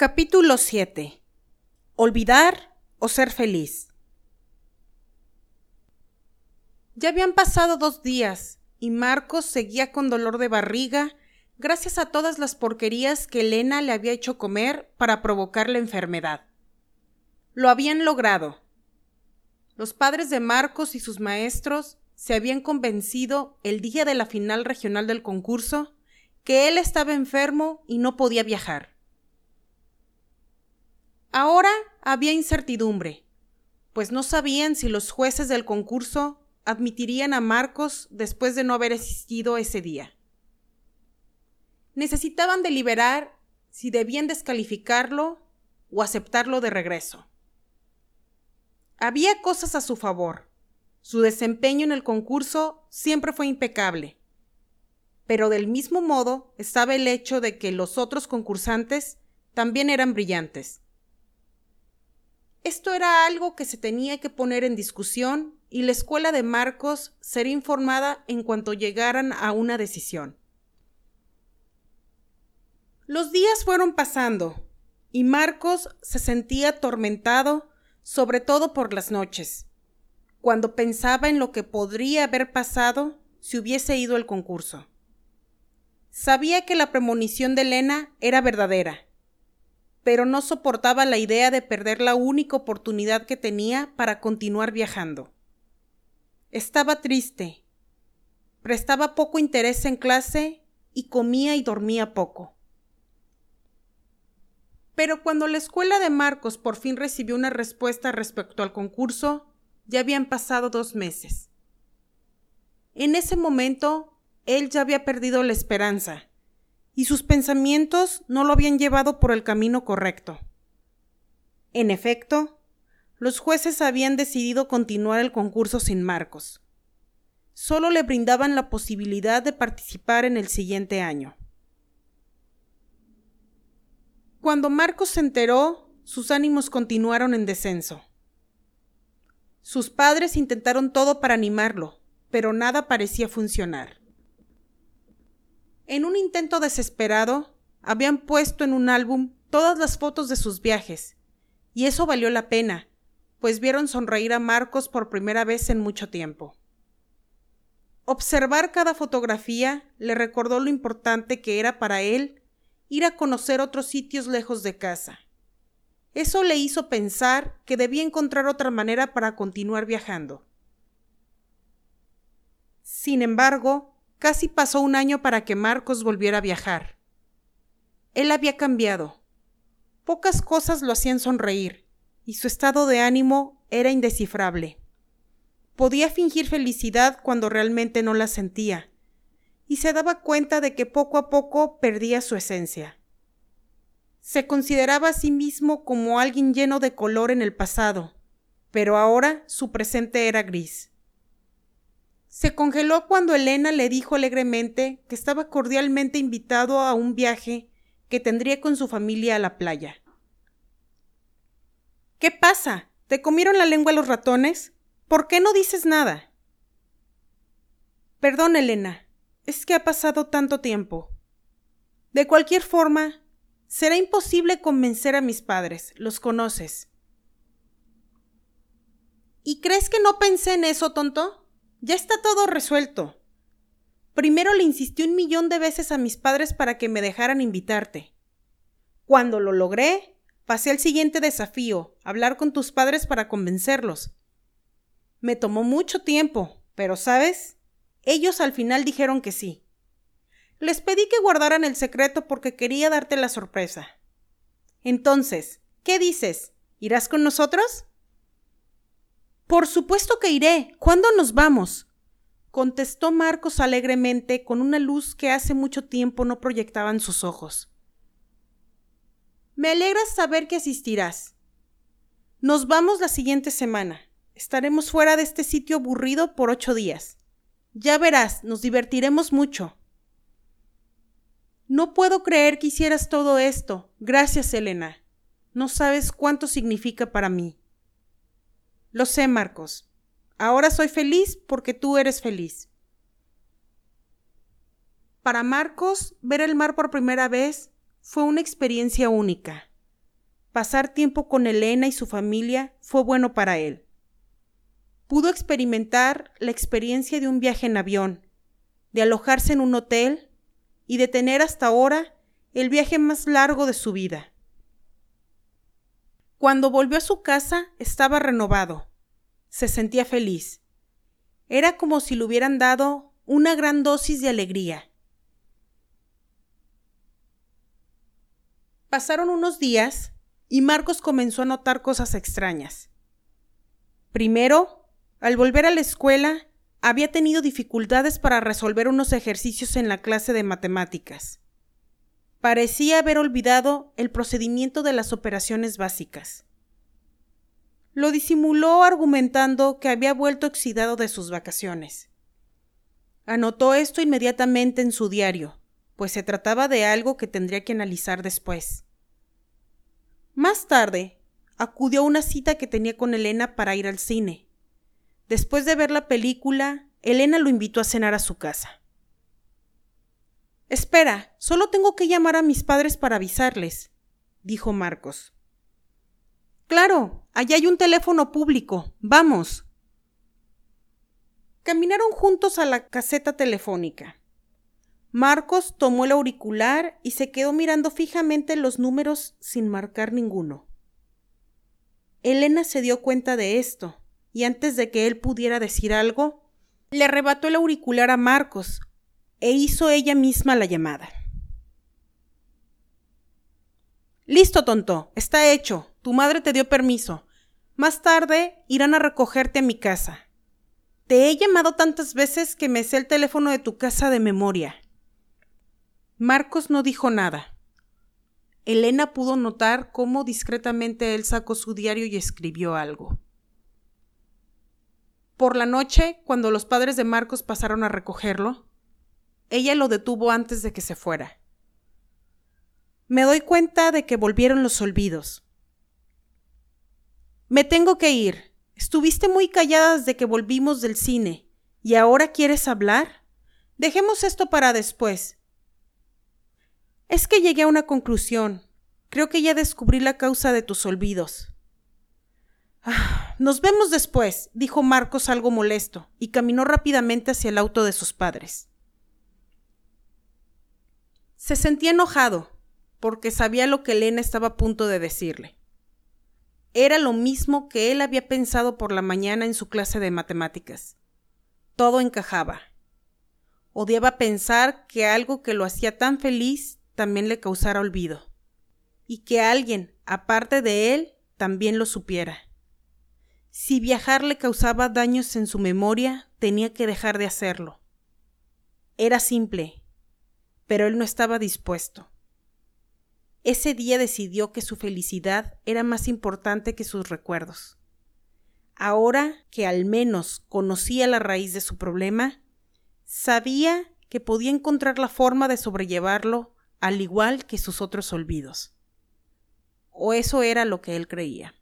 Capítulo 7. Olvidar o ser feliz. Ya habían pasado dos días y Marcos seguía con dolor de barriga gracias a todas las porquerías que Elena le había hecho comer para provocar la enfermedad. Lo habían logrado. Los padres de Marcos y sus maestros se habían convencido el día de la final regional del concurso que él estaba enfermo y no podía viajar. Ahora había incertidumbre, pues no sabían si los jueces del concurso admitirían a Marcos después de no haber asistido ese día. Necesitaban deliberar si debían descalificarlo o aceptarlo de regreso. Había cosas a su favor. Su desempeño en el concurso siempre fue impecable. Pero del mismo modo estaba el hecho de que los otros concursantes también eran brillantes. Esto era algo que se tenía que poner en discusión y la escuela de Marcos sería informada en cuanto llegaran a una decisión. Los días fueron pasando y Marcos se sentía atormentado, sobre todo por las noches, cuando pensaba en lo que podría haber pasado si hubiese ido al concurso. Sabía que la premonición de Elena era verdadera pero no soportaba la idea de perder la única oportunidad que tenía para continuar viajando. Estaba triste, prestaba poco interés en clase y comía y dormía poco. Pero cuando la escuela de Marcos por fin recibió una respuesta respecto al concurso, ya habían pasado dos meses. En ese momento, él ya había perdido la esperanza y sus pensamientos no lo habían llevado por el camino correcto. En efecto, los jueces habían decidido continuar el concurso sin Marcos. Solo le brindaban la posibilidad de participar en el siguiente año. Cuando Marcos se enteró, sus ánimos continuaron en descenso. Sus padres intentaron todo para animarlo, pero nada parecía funcionar. En un intento desesperado, habían puesto en un álbum todas las fotos de sus viajes, y eso valió la pena, pues vieron sonreír a Marcos por primera vez en mucho tiempo. Observar cada fotografía le recordó lo importante que era para él ir a conocer otros sitios lejos de casa. Eso le hizo pensar que debía encontrar otra manera para continuar viajando. Sin embargo, Casi pasó un año para que Marcos volviera a viajar. Él había cambiado. Pocas cosas lo hacían sonreír, y su estado de ánimo era indescifrable. Podía fingir felicidad cuando realmente no la sentía, y se daba cuenta de que poco a poco perdía su esencia. Se consideraba a sí mismo como alguien lleno de color en el pasado, pero ahora su presente era gris. Se congeló cuando Elena le dijo alegremente que estaba cordialmente invitado a un viaje que tendría con su familia a la playa. ¿Qué pasa? ¿Te comieron la lengua los ratones? ¿Por qué no dices nada? Perdón, Elena, es que ha pasado tanto tiempo. De cualquier forma, será imposible convencer a mis padres, los conoces. ¿Y crees que no pensé en eso, tonto? Ya está todo resuelto. Primero le insistí un millón de veces a mis padres para que me dejaran invitarte. Cuando lo logré, pasé al siguiente desafío, hablar con tus padres para convencerlos. Me tomó mucho tiempo, pero sabes, ellos al final dijeron que sí. Les pedí que guardaran el secreto porque quería darte la sorpresa. Entonces, ¿qué dices? ¿Irás con nosotros? Por supuesto que iré. ¿Cuándo nos vamos? contestó Marcos alegremente con una luz que hace mucho tiempo no proyectaban sus ojos. Me alegra saber que asistirás. Nos vamos la siguiente semana. Estaremos fuera de este sitio aburrido por ocho días. Ya verás, nos divertiremos mucho. No puedo creer que hicieras todo esto. Gracias, Elena. No sabes cuánto significa para mí. Lo sé, Marcos. Ahora soy feliz porque tú eres feliz. Para Marcos, ver el mar por primera vez fue una experiencia única. pasar tiempo con Elena y su familia fue bueno para él. Pudo experimentar la experiencia de un viaje en avión, de alojarse en un hotel y de tener hasta ahora el viaje más largo de su vida. Cuando volvió a su casa estaba renovado. Se sentía feliz. Era como si le hubieran dado una gran dosis de alegría. Pasaron unos días y Marcos comenzó a notar cosas extrañas. Primero, al volver a la escuela, había tenido dificultades para resolver unos ejercicios en la clase de matemáticas. Parecía haber olvidado el procedimiento de las operaciones básicas. Lo disimuló argumentando que había vuelto oxidado de sus vacaciones. Anotó esto inmediatamente en su diario, pues se trataba de algo que tendría que analizar después. Más tarde, acudió a una cita que tenía con Elena para ir al cine. Después de ver la película, Elena lo invitó a cenar a su casa. Espera, solo tengo que llamar a mis padres para avisarles, dijo Marcos. Claro, allá hay un teléfono público. Vamos. Caminaron juntos a la caseta telefónica. Marcos tomó el auricular y se quedó mirando fijamente los números sin marcar ninguno. Elena se dio cuenta de esto, y antes de que él pudiera decir algo, le arrebató el auricular a Marcos e hizo ella misma la llamada. Listo, tonto, está hecho. Tu madre te dio permiso. Más tarde irán a recogerte a mi casa. Te he llamado tantas veces que me sé el teléfono de tu casa de memoria. Marcos no dijo nada. Elena pudo notar cómo discretamente él sacó su diario y escribió algo. Por la noche, cuando los padres de Marcos pasaron a recogerlo, ella lo detuvo antes de que se fuera. Me doy cuenta de que volvieron los olvidos. Me tengo que ir. Estuviste muy callada desde que volvimos del cine. ¿Y ahora quieres hablar? Dejemos esto para después. Es que llegué a una conclusión. Creo que ya descubrí la causa de tus olvidos. Ah, nos vemos después, dijo Marcos algo molesto, y caminó rápidamente hacia el auto de sus padres. Se sentía enojado, porque sabía lo que Elena estaba a punto de decirle. Era lo mismo que él había pensado por la mañana en su clase de matemáticas. Todo encajaba. Odiaba pensar que algo que lo hacía tan feliz también le causara olvido, y que alguien, aparte de él, también lo supiera. Si viajar le causaba daños en su memoria, tenía que dejar de hacerlo. Era simple, pero él no estaba dispuesto. Ese día decidió que su felicidad era más importante que sus recuerdos. Ahora que al menos conocía la raíz de su problema, sabía que podía encontrar la forma de sobrellevarlo al igual que sus otros olvidos. O eso era lo que él creía.